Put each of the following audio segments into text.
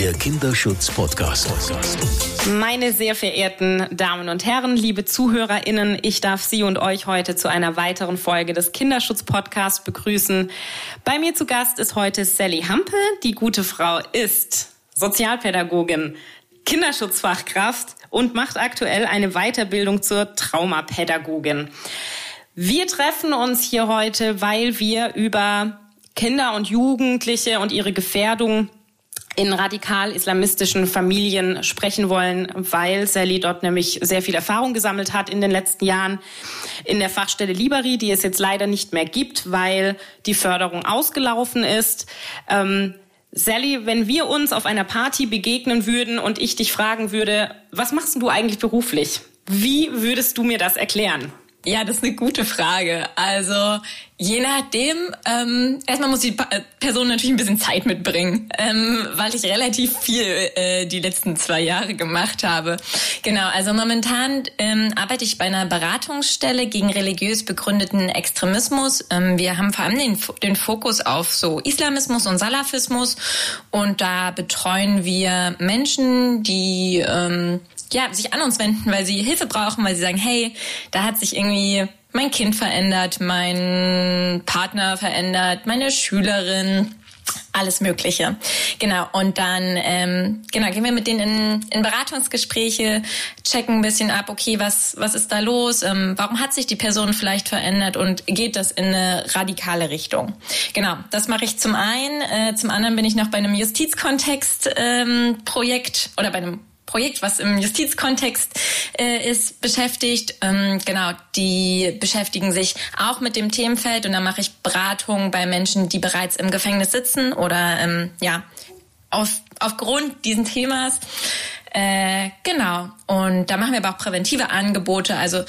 Der Kinderschutz Podcast. Meine sehr verehrten Damen und Herren, liebe ZuhörerInnen, ich darf Sie und euch heute zu einer weiteren Folge des Kinderschutz Podcasts begrüßen. Bei mir zu Gast ist heute Sally Hampe. Die gute Frau ist Sozialpädagogin, Kinderschutzfachkraft und macht aktuell eine Weiterbildung zur Traumapädagogin. Wir treffen uns hier heute, weil wir über Kinder und Jugendliche und ihre Gefährdung in radikal-islamistischen Familien sprechen wollen, weil Sally dort nämlich sehr viel Erfahrung gesammelt hat in den letzten Jahren in der Fachstelle Liberi, die es jetzt leider nicht mehr gibt, weil die Förderung ausgelaufen ist. Ähm, Sally, wenn wir uns auf einer Party begegnen würden und ich dich fragen würde, was machst du eigentlich beruflich? Wie würdest du mir das erklären? Ja, das ist eine gute Frage. Also je nachdem, ähm, erstmal muss die äh, Person natürlich ein bisschen Zeit mitbringen, ähm, weil ich relativ viel äh, die letzten zwei Jahre gemacht habe. Genau, also momentan ähm, arbeite ich bei einer Beratungsstelle gegen religiös begründeten Extremismus. Ähm, wir haben vor allem den, den Fokus auf so Islamismus und Salafismus und da betreuen wir Menschen, die ähm, ja, sich an uns wenden, weil sie Hilfe brauchen, weil sie sagen, hey, da hat sich irgendwie mein Kind verändert, mein Partner verändert, meine Schülerin, alles Mögliche. Genau. Und dann ähm, genau gehen wir mit denen in, in Beratungsgespräche, checken ein bisschen ab, okay, was was ist da los? Ähm, warum hat sich die Person vielleicht verändert und geht das in eine radikale Richtung? Genau, das mache ich zum einen. Äh, zum anderen bin ich noch bei einem Justizkontext ähm, Projekt oder bei einem Projekt, was im Justizkontext äh, ist, beschäftigt. Ähm, genau, die beschäftigen sich auch mit dem Themenfeld und da mache ich Beratung bei Menschen, die bereits im Gefängnis sitzen oder ähm, ja auf, aufgrund diesen Themas. Äh, genau. Und da machen wir aber auch präventive Angebote. Also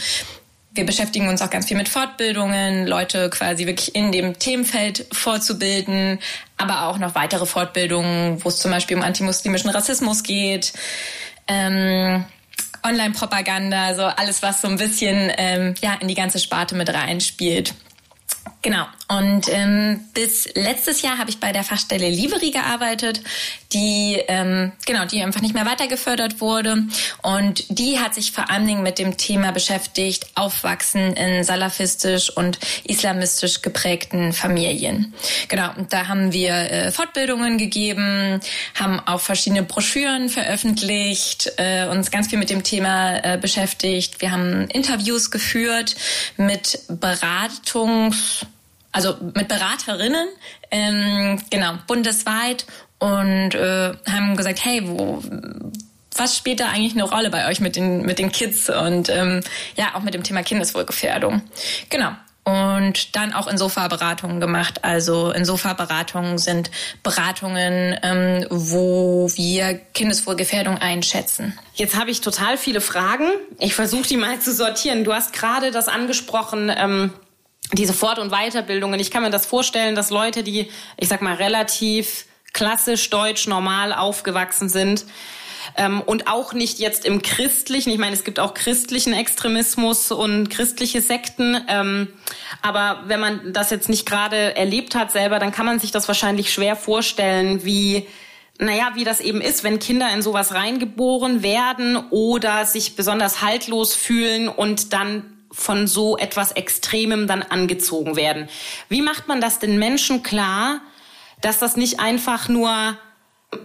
wir beschäftigen uns auch ganz viel mit Fortbildungen, Leute quasi wirklich in dem Themenfeld vorzubilden, aber auch noch weitere Fortbildungen, wo es zum Beispiel um antimuslimischen Rassismus geht, ähm, Online-Propaganda, so alles, was so ein bisschen ähm, ja, in die ganze Sparte mit reinspielt. Genau. Und ähm, bis letztes Jahr habe ich bei der Fachstelle Livery gearbeitet, die ähm, genau, die einfach nicht mehr weitergefördert wurde. Und die hat sich vor allen Dingen mit dem Thema beschäftigt, Aufwachsen in salafistisch und islamistisch geprägten Familien. Genau. Und da haben wir äh, Fortbildungen gegeben, haben auch verschiedene Broschüren veröffentlicht, äh, uns ganz viel mit dem Thema äh, beschäftigt. Wir haben Interviews geführt mit Beratungs also mit Beraterinnen, ähm, genau, bundesweit und äh, haben gesagt, hey, wo, was spielt da eigentlich eine Rolle bei euch mit den, mit den Kids und ähm, ja, auch mit dem Thema Kindeswohlgefährdung. Genau. Und dann auch Insofa-Beratungen gemacht. Also Insofa-Beratungen sind Beratungen, ähm, wo wir Kindeswohlgefährdung einschätzen. Jetzt habe ich total viele Fragen. Ich versuche die mal zu sortieren. Du hast gerade das angesprochen, ähm, diese Fort- und Weiterbildungen. Ich kann mir das vorstellen, dass Leute, die, ich sag mal, relativ klassisch deutsch normal aufgewachsen sind, ähm, und auch nicht jetzt im christlichen. Ich meine, es gibt auch christlichen Extremismus und christliche Sekten. Ähm, aber wenn man das jetzt nicht gerade erlebt hat selber, dann kann man sich das wahrscheinlich schwer vorstellen, wie naja, wie das eben ist, wenn Kinder in sowas reingeboren werden oder sich besonders haltlos fühlen und dann von so etwas Extremem dann angezogen werden. Wie macht man das den Menschen klar, dass das nicht einfach nur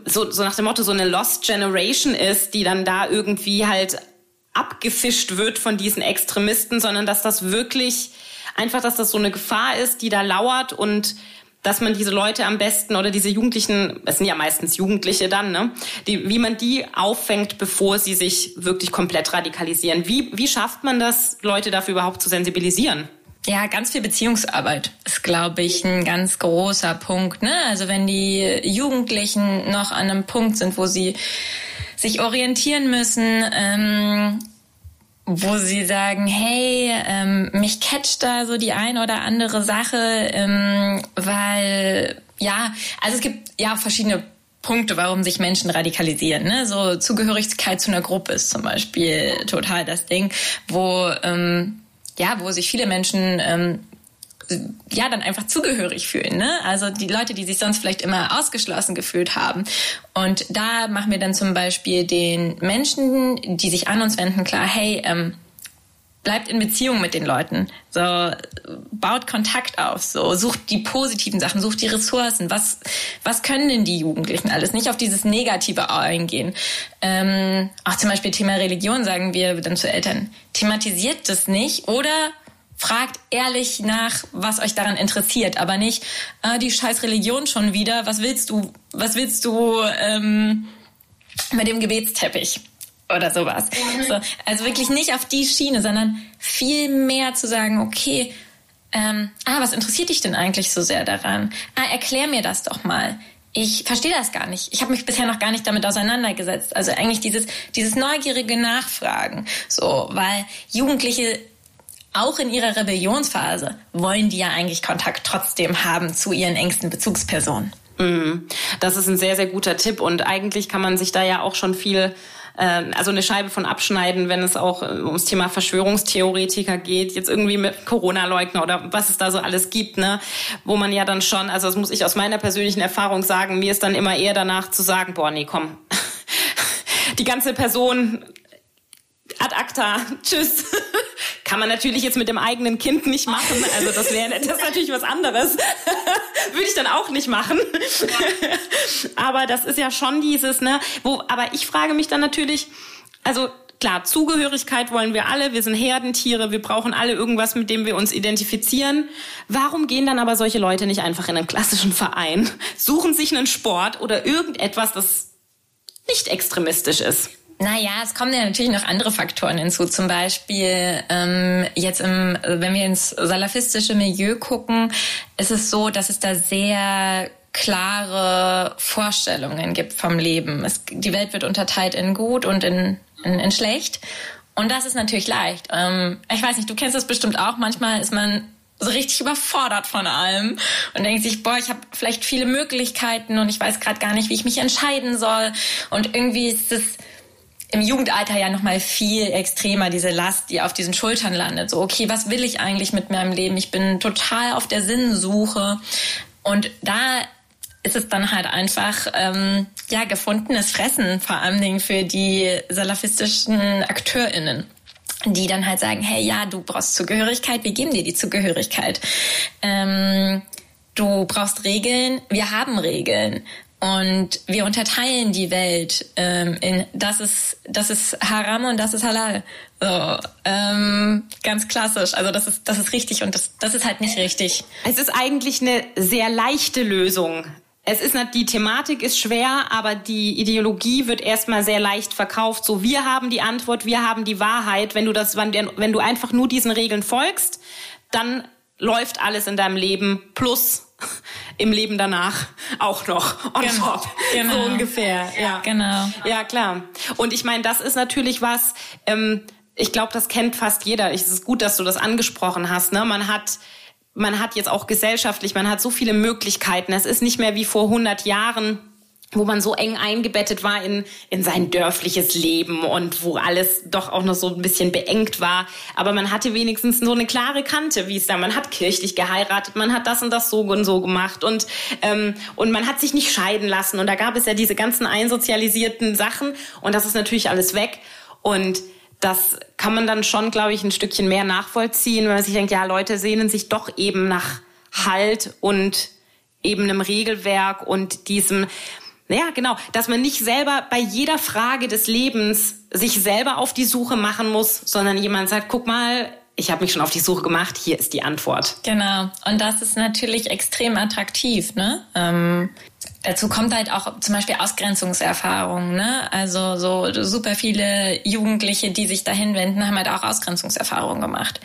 so, so nach dem Motto so eine Lost Generation ist, die dann da irgendwie halt abgefischt wird von diesen Extremisten, sondern dass das wirklich einfach, dass das so eine Gefahr ist, die da lauert und dass man diese Leute am besten oder diese Jugendlichen, es sind ja meistens Jugendliche dann, ne, die, wie man die auffängt, bevor sie sich wirklich komplett radikalisieren. Wie, wie schafft man das, Leute dafür überhaupt zu sensibilisieren? Ja, ganz viel Beziehungsarbeit ist, glaube ich, ein ganz großer Punkt. Ne? Also wenn die Jugendlichen noch an einem Punkt sind, wo sie sich orientieren müssen, ähm, wo sie sagen, hey, ähm, mich catcht da so die ein oder andere Sache, ähm, weil ja, also es gibt ja verschiedene Punkte, warum sich Menschen radikalisieren. Ne? So Zugehörigkeit zu einer Gruppe ist zum Beispiel total das Ding, wo ähm, ja, wo sich viele Menschen ähm, ja dann einfach zugehörig fühlen. Ne? Also die Leute, die sich sonst vielleicht immer ausgeschlossen gefühlt haben. Und da machen wir dann zum Beispiel den Menschen, die sich an uns wenden, klar, hey, ähm, bleibt in Beziehung mit den Leuten. So, baut Kontakt auf, so, sucht die positiven Sachen, sucht die Ressourcen. Was, was können denn die Jugendlichen alles? Nicht auf dieses Negative eingehen. Ähm, auch zum Beispiel Thema Religion sagen wir dann zu Eltern, thematisiert das nicht oder fragt ehrlich nach, was euch daran interessiert, aber nicht äh, die scheiß Religion schon wieder. Was willst du? Was willst du ähm, mit dem Gebetsteppich? oder sowas. Mhm. So, also wirklich nicht auf die Schiene, sondern viel mehr zu sagen, okay, ähm, ah, was interessiert dich denn eigentlich so sehr daran? Ah, erklär mir das doch mal. Ich verstehe das gar nicht. Ich habe mich bisher noch gar nicht damit auseinandergesetzt. Also eigentlich dieses, dieses neugierige Nachfragen. So, weil Jugendliche auch in ihrer Rebellionsphase wollen die ja eigentlich Kontakt trotzdem haben zu ihren engsten Bezugspersonen. Mhm. Das ist ein sehr, sehr guter Tipp und eigentlich kann man sich da ja auch schon viel äh, also eine Scheibe von abschneiden, wenn es auch äh, ums Thema Verschwörungstheoretiker geht, jetzt irgendwie mit Corona-Leugner oder was es da so alles gibt, ne, wo man ja dann schon, also das muss ich aus meiner persönlichen Erfahrung sagen, mir ist dann immer eher danach zu sagen, boah, nee, komm, die ganze Person ad acta, tschüss. Kann man natürlich jetzt mit dem eigenen Kind nicht machen. Also das wäre das natürlich was anderes. Würde ich dann auch nicht machen. aber das ist ja schon dieses, ne, wo, aber ich frage mich dann natürlich, also klar, Zugehörigkeit wollen wir alle, wir sind Herdentiere, wir brauchen alle irgendwas, mit dem wir uns identifizieren. Warum gehen dann aber solche Leute nicht einfach in einen klassischen Verein, suchen sich einen Sport oder irgendetwas, das nicht extremistisch ist? Naja, es kommen ja natürlich noch andere Faktoren hinzu. Zum Beispiel ähm, jetzt im, wenn wir ins salafistische Milieu gucken, ist es so, dass es da sehr klare Vorstellungen gibt vom Leben. Es, die Welt wird unterteilt in gut und in, in, in schlecht. Und das ist natürlich leicht. Ähm, ich weiß nicht, du kennst das bestimmt auch. Manchmal ist man so richtig überfordert von allem und denkt sich, boah, ich habe vielleicht viele Möglichkeiten und ich weiß gerade gar nicht, wie ich mich entscheiden soll. Und irgendwie ist es im Jugendalter ja noch mal viel extremer diese Last, die auf diesen Schultern landet. So, okay, was will ich eigentlich mit meinem Leben? Ich bin total auf der Sinnsuche. Und da ist es dann halt einfach ähm, ja gefundenes Fressen, vor allen Dingen für die salafistischen AkteurInnen die dann halt sagen, hey, ja, du brauchst Zugehörigkeit, wir geben dir die Zugehörigkeit. Ähm, du brauchst Regeln, wir haben Regeln. Und wir unterteilen die Welt ähm, in das ist das ist Haram und das ist Halal. So, ähm, ganz klassisch. Also das ist das ist richtig und das das ist halt nicht richtig. Es ist eigentlich eine sehr leichte Lösung. Es ist nicht, die Thematik ist schwer, aber die Ideologie wird erstmal sehr leicht verkauft. So, wir haben die Antwort, wir haben die Wahrheit. Wenn du das, wenn, du einfach nur diesen Regeln folgst, dann läuft alles in deinem Leben plus im Leben danach auch noch on genau, top. Genau. So ungefähr. Ja, genau. Ja, klar. Und ich meine, das ist natürlich was, ähm, ich glaube, das kennt fast jeder. Es ist gut, dass du das angesprochen hast. Ne? Man hat man hat jetzt auch gesellschaftlich, man hat so viele Möglichkeiten. Es ist nicht mehr wie vor 100 Jahren, wo man so eng eingebettet war in, in sein dörfliches Leben und wo alles doch auch noch so ein bisschen beengt war. Aber man hatte wenigstens so eine klare Kante, wie es da, man hat kirchlich geheiratet, man hat das und das so und so gemacht und, ähm, und man hat sich nicht scheiden lassen. Und da gab es ja diese ganzen einsozialisierten Sachen und das ist natürlich alles weg. Und das kann man dann schon, glaube ich, ein Stückchen mehr nachvollziehen, wenn man sich denkt, ja, Leute sehnen sich doch eben nach Halt und eben einem Regelwerk und diesem, ja, genau, dass man nicht selber bei jeder Frage des Lebens sich selber auf die Suche machen muss, sondern jemand sagt, guck mal, ich habe mich schon auf die Suche gemacht, hier ist die Antwort. Genau. Und das ist natürlich extrem attraktiv, ne? Ähm, dazu kommt halt auch zum Beispiel Ausgrenzungserfahrungen, ne? Also so super viele Jugendliche, die sich dahin wenden, haben halt auch Ausgrenzungserfahrungen gemacht.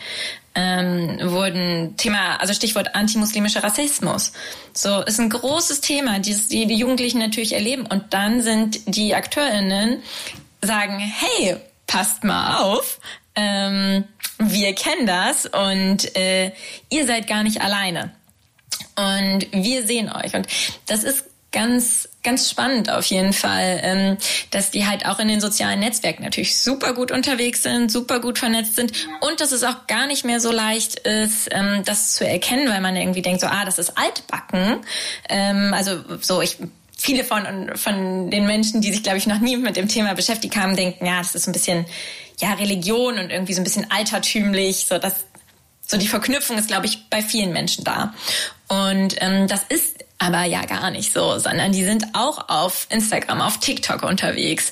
Ähm, wurden Thema, also Stichwort antimuslimischer Rassismus. So ist ein großes Thema, die die Jugendlichen natürlich erleben. Und dann sind die AkteurInnen sagen, hey, passt mal auf, ähm, wir kennen das und äh, ihr seid gar nicht alleine. Und wir sehen euch. Und das ist ganz, ganz spannend auf jeden Fall, ähm, dass die halt auch in den sozialen Netzwerken natürlich super gut unterwegs sind, super gut vernetzt sind und dass es auch gar nicht mehr so leicht ist, ähm, das zu erkennen, weil man irgendwie denkt, so, ah, das ist altbacken. Ähm, also so, ich viele von, von den Menschen, die sich, glaube ich, noch nie mit dem Thema beschäftigt haben, denken, ja, das ist ein bisschen, ja, Religion und irgendwie so ein bisschen altertümlich, so das, so die Verknüpfung ist, glaube ich, bei vielen Menschen da. Und ähm, das ist aber ja gar nicht so, sondern die sind auch auf Instagram, auf TikTok unterwegs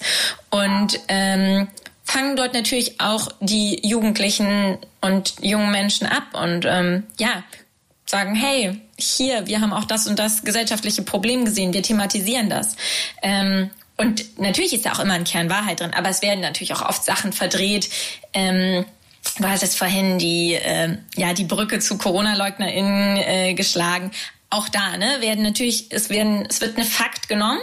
und ähm, fangen dort natürlich auch die Jugendlichen und jungen Menschen ab und ähm, ja, sagen, hey, hier, wir haben auch das und das gesellschaftliche Problem gesehen, wir thematisieren das. Ähm, und natürlich ist da auch immer ein Kern Wahrheit drin, aber es werden natürlich auch oft Sachen verdreht. Ähm, du hast jetzt vorhin die, äh, ja, die Brücke zu Corona-LeugnerInnen äh, geschlagen auch da, ne, werden natürlich, es werden, es wird eine Fakt genommen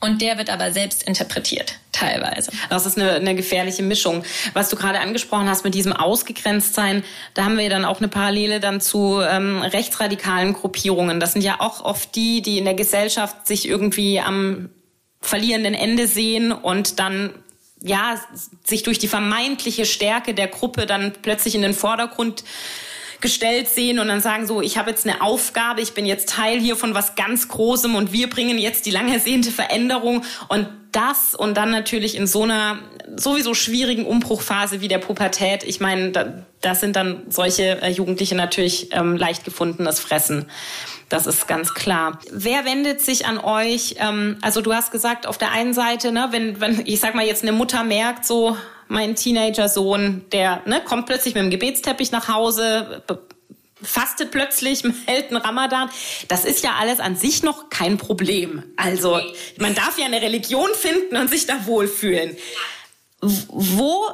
und der wird aber selbst interpretiert, teilweise. Das ist eine, eine gefährliche Mischung. Was du gerade angesprochen hast mit diesem Ausgegrenztsein, da haben wir dann auch eine Parallele dann zu ähm, rechtsradikalen Gruppierungen. Das sind ja auch oft die, die in der Gesellschaft sich irgendwie am verlierenden Ende sehen und dann ja sich durch die vermeintliche Stärke der Gruppe dann plötzlich in den Vordergrund gestellt sehen und dann sagen so, ich habe jetzt eine Aufgabe, ich bin jetzt Teil hier von was ganz Großem und wir bringen jetzt die lang ersehnte Veränderung und das und dann natürlich in so einer sowieso schwierigen Umbruchphase wie der Pubertät. Ich meine, da, das sind dann solche äh, Jugendliche natürlich ähm, leicht gefundenes Fressen. Das ist ganz klar. Wer wendet sich an euch? Ähm, also du hast gesagt, auf der einen Seite, ne, wenn, wenn ich sag mal jetzt eine Mutter merkt, so mein Teenager-Sohn, der ne, kommt plötzlich mit dem Gebetsteppich nach Hause, fastet plötzlich, hält einen Ramadan. Das ist ja alles an sich noch kein Problem. Also man darf ja eine Religion finden und sich da wohlfühlen. Wo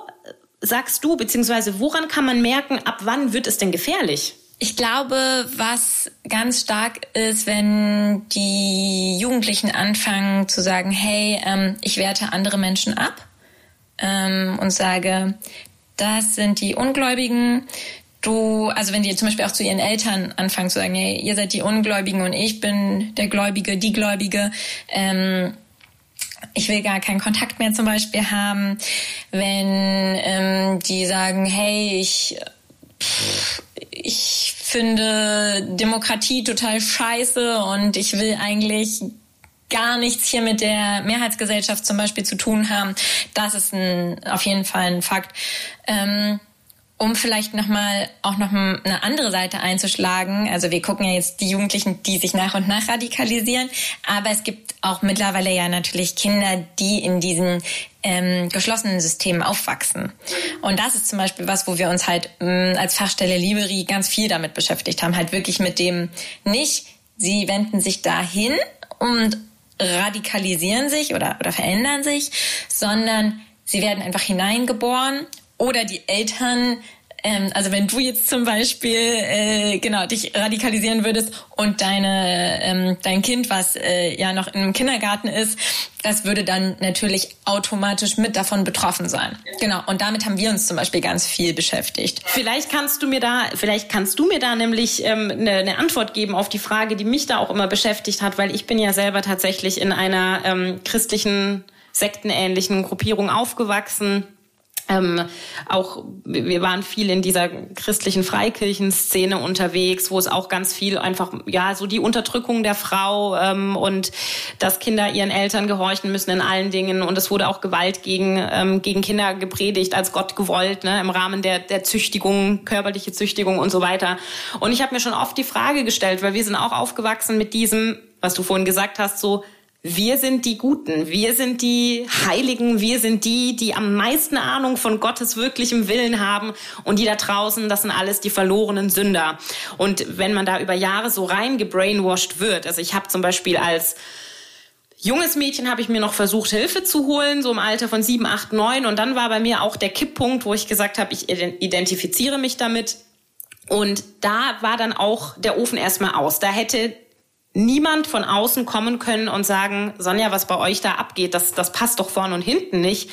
sagst du, beziehungsweise woran kann man merken, ab wann wird es denn gefährlich? Ich glaube, was ganz stark ist, wenn die Jugendlichen anfangen zu sagen, hey, ähm, ich werte andere Menschen ab ähm, und sage, das sind die Ungläubigen. Du, also wenn die zum Beispiel auch zu ihren Eltern anfangen zu sagen, hey, ihr seid die Ungläubigen und ich bin der Gläubige, die Gläubige. Ähm, ich will gar keinen Kontakt mehr zum Beispiel haben. Wenn ähm, die sagen, hey, ich, pff, ich finde Demokratie total scheiße und ich will eigentlich gar nichts hier mit der Mehrheitsgesellschaft zum Beispiel zu tun haben. Das ist ein, auf jeden Fall ein Fakt. Ähm, um vielleicht nochmal auch noch eine andere Seite einzuschlagen. Also wir gucken ja jetzt die Jugendlichen, die sich nach und nach radikalisieren, aber es gibt auch mittlerweile ja natürlich Kinder, die in diesen ähm, geschlossenen Systemen aufwachsen. Und das ist zum Beispiel was, wo wir uns halt mh, als Fachstelle Liberi ganz viel damit beschäftigt haben, halt wirklich mit dem nicht, sie wenden sich dahin und radikalisieren sich oder, oder verändern sich, sondern sie werden einfach hineingeboren oder die Eltern ähm, also wenn du jetzt zum Beispiel äh, genau dich radikalisieren würdest und deine ähm, dein Kind, was äh, ja noch im Kindergarten ist, das würde dann natürlich automatisch mit davon betroffen sein. Genau. Und damit haben wir uns zum Beispiel ganz viel beschäftigt. Vielleicht kannst du mir da, vielleicht kannst du mir da nämlich ähm, eine, eine Antwort geben auf die Frage, die mich da auch immer beschäftigt hat, weil ich bin ja selber tatsächlich in einer ähm, christlichen sektenähnlichen Gruppierung aufgewachsen ähm, auch wir waren viel in dieser christlichen Freikirchenszene unterwegs, wo es auch ganz viel einfach ja so die Unterdrückung der Frau ähm, und dass Kinder ihren Eltern gehorchen müssen in allen Dingen. Und es wurde auch Gewalt gegen ähm, gegen Kinder gepredigt als Gott gewollt ne, im Rahmen der der Züchtigung körperliche Züchtigung und so weiter. Und ich habe mir schon oft die Frage gestellt, weil wir sind auch aufgewachsen mit diesem was du vorhin gesagt hast so wir sind die Guten, wir sind die Heiligen, wir sind die, die am meisten Ahnung von Gottes wirklichem Willen haben und die da draußen, das sind alles die verlorenen Sünder. Und wenn man da über Jahre so rein gebrainwashed wird, also ich habe zum Beispiel als junges Mädchen habe ich mir noch versucht, Hilfe zu holen, so im Alter von sieben, acht, neun. Und dann war bei mir auch der Kipppunkt, wo ich gesagt habe, ich identifiziere mich damit. Und da war dann auch der Ofen erstmal aus. Da hätte niemand von außen kommen können und sagen, Sonja, was bei euch da abgeht, das, das passt doch vorne und hinten nicht,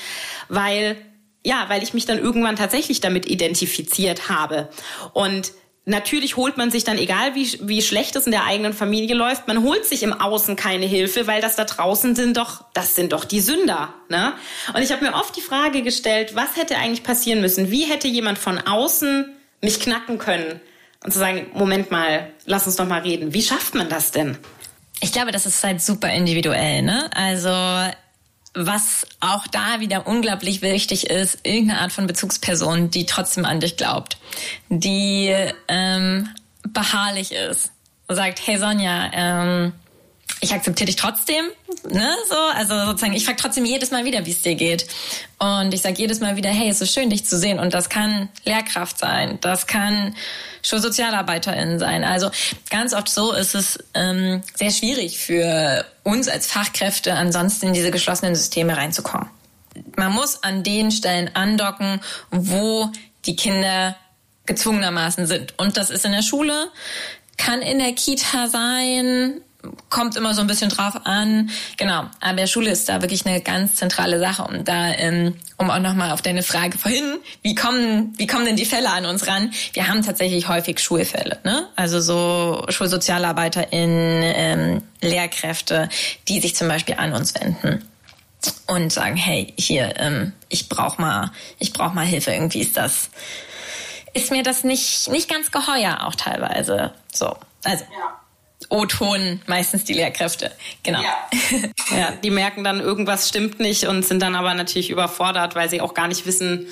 weil, ja, weil ich mich dann irgendwann tatsächlich damit identifiziert habe. Und natürlich holt man sich dann, egal wie, wie schlecht es in der eigenen Familie läuft, man holt sich im Außen keine Hilfe, weil das da draußen sind doch, das sind doch die Sünder. Ne? Und ich habe mir oft die Frage gestellt, was hätte eigentlich passieren müssen? Wie hätte jemand von außen mich knacken können? Und zu sagen, Moment mal, lass uns doch mal reden. Wie schafft man das denn? Ich glaube, das ist halt super individuell, ne? Also was auch da wieder unglaublich wichtig ist, irgendeine Art von Bezugsperson, die trotzdem an dich glaubt, die ähm, beharrlich ist und sagt, hey Sonja, ähm, ich akzeptiere dich trotzdem, ne, so, also sozusagen, ich frage trotzdem jedes Mal wieder, wie es dir geht. Und ich sage jedes Mal wieder, hey, es ist schön, dich zu sehen. Und das kann Lehrkraft sein, das kann Schulsozialarbeiterin sein. Also ganz oft so ist es ähm, sehr schwierig für uns als Fachkräfte ansonsten in diese geschlossenen Systeme reinzukommen. Man muss an den Stellen andocken, wo die Kinder gezwungenermaßen sind. Und das ist in der Schule, kann in der Kita sein, kommt immer so ein bisschen drauf an. Genau, aber Schule ist da wirklich eine ganz zentrale Sache. Und da, ähm, um auch nochmal auf deine Frage vorhin, wie kommen, wie kommen denn die Fälle an uns ran? Wir haben tatsächlich häufig Schulfälle, ne? Also so SchulsozialarbeiterInnen, ähm, Lehrkräfte, die sich zum Beispiel an uns wenden und sagen, hey, hier, ähm, ich brauch mal, ich brauch mal Hilfe. Irgendwie ist das, ist mir das nicht, nicht ganz geheuer auch teilweise. So, also. Ja. O-Ton meistens die Lehrkräfte. Genau. Ja. ja, die merken dann, irgendwas stimmt nicht und sind dann aber natürlich überfordert, weil sie auch gar nicht wissen,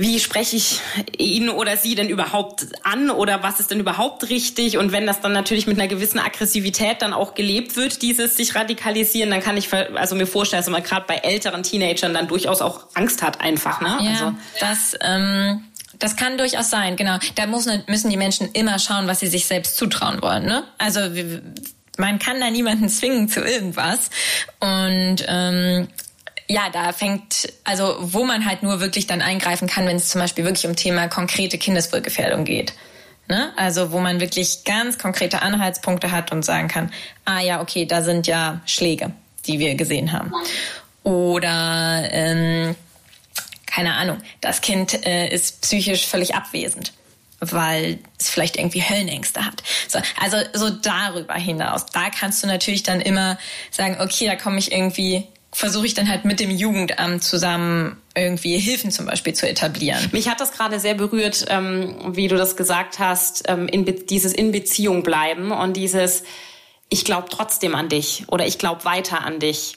wie spreche ich ihn oder sie denn überhaupt an oder was ist denn überhaupt richtig? Und wenn das dann natürlich mit einer gewissen Aggressivität dann auch gelebt wird, dieses sich radikalisieren, dann kann ich also mir vorstellen, dass man gerade bei älteren Teenagern dann durchaus auch Angst hat einfach. Ne? Ja, also. das ähm, das kann durchaus sein, genau. Da muss, müssen die Menschen immer schauen, was sie sich selbst zutrauen wollen. Ne? Also man kann da niemanden zwingen zu irgendwas. Und ähm, ja, da fängt, also wo man halt nur wirklich dann eingreifen kann, wenn es zum Beispiel wirklich um Thema konkrete Kindeswohlgefährdung geht. Ne? Also wo man wirklich ganz konkrete Anhaltspunkte hat und sagen kann, ah ja, okay, da sind ja Schläge, die wir gesehen haben. Oder ähm, keine Ahnung, das Kind äh, ist psychisch völlig abwesend, weil es vielleicht irgendwie Höllenängste hat. So, also so darüber hinaus, da kannst du natürlich dann immer sagen, okay, da komme ich irgendwie versuche ich dann halt mit dem Jugendamt zusammen irgendwie Hilfen zum Beispiel zu etablieren. Mich hat das gerade sehr berührt, ähm, wie du das gesagt hast, ähm, in dieses in Beziehung bleiben und dieses ich glaube trotzdem an dich oder ich glaube weiter an dich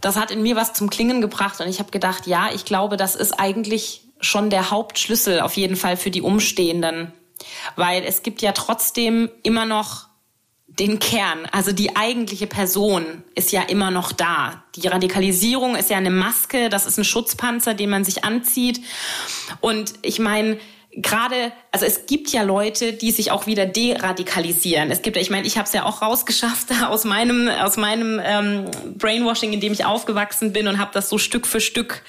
das hat in mir was zum Klingen gebracht und ich habe gedacht, ja, ich glaube, das ist eigentlich schon der Hauptschlüssel auf jeden Fall für die Umstehenden, weil es gibt ja trotzdem immer noch den Kern, also die eigentliche Person ist ja immer noch da. Die Radikalisierung ist ja eine Maske, das ist ein Schutzpanzer, den man sich anzieht. Und ich meine, gerade, also es gibt ja Leute, die sich auch wieder deradikalisieren. Es gibt, ich meine, ich habe es ja auch rausgeschafft aus meinem aus meinem ähm, Brainwashing, in dem ich aufgewachsen bin und habe das so Stück für Stück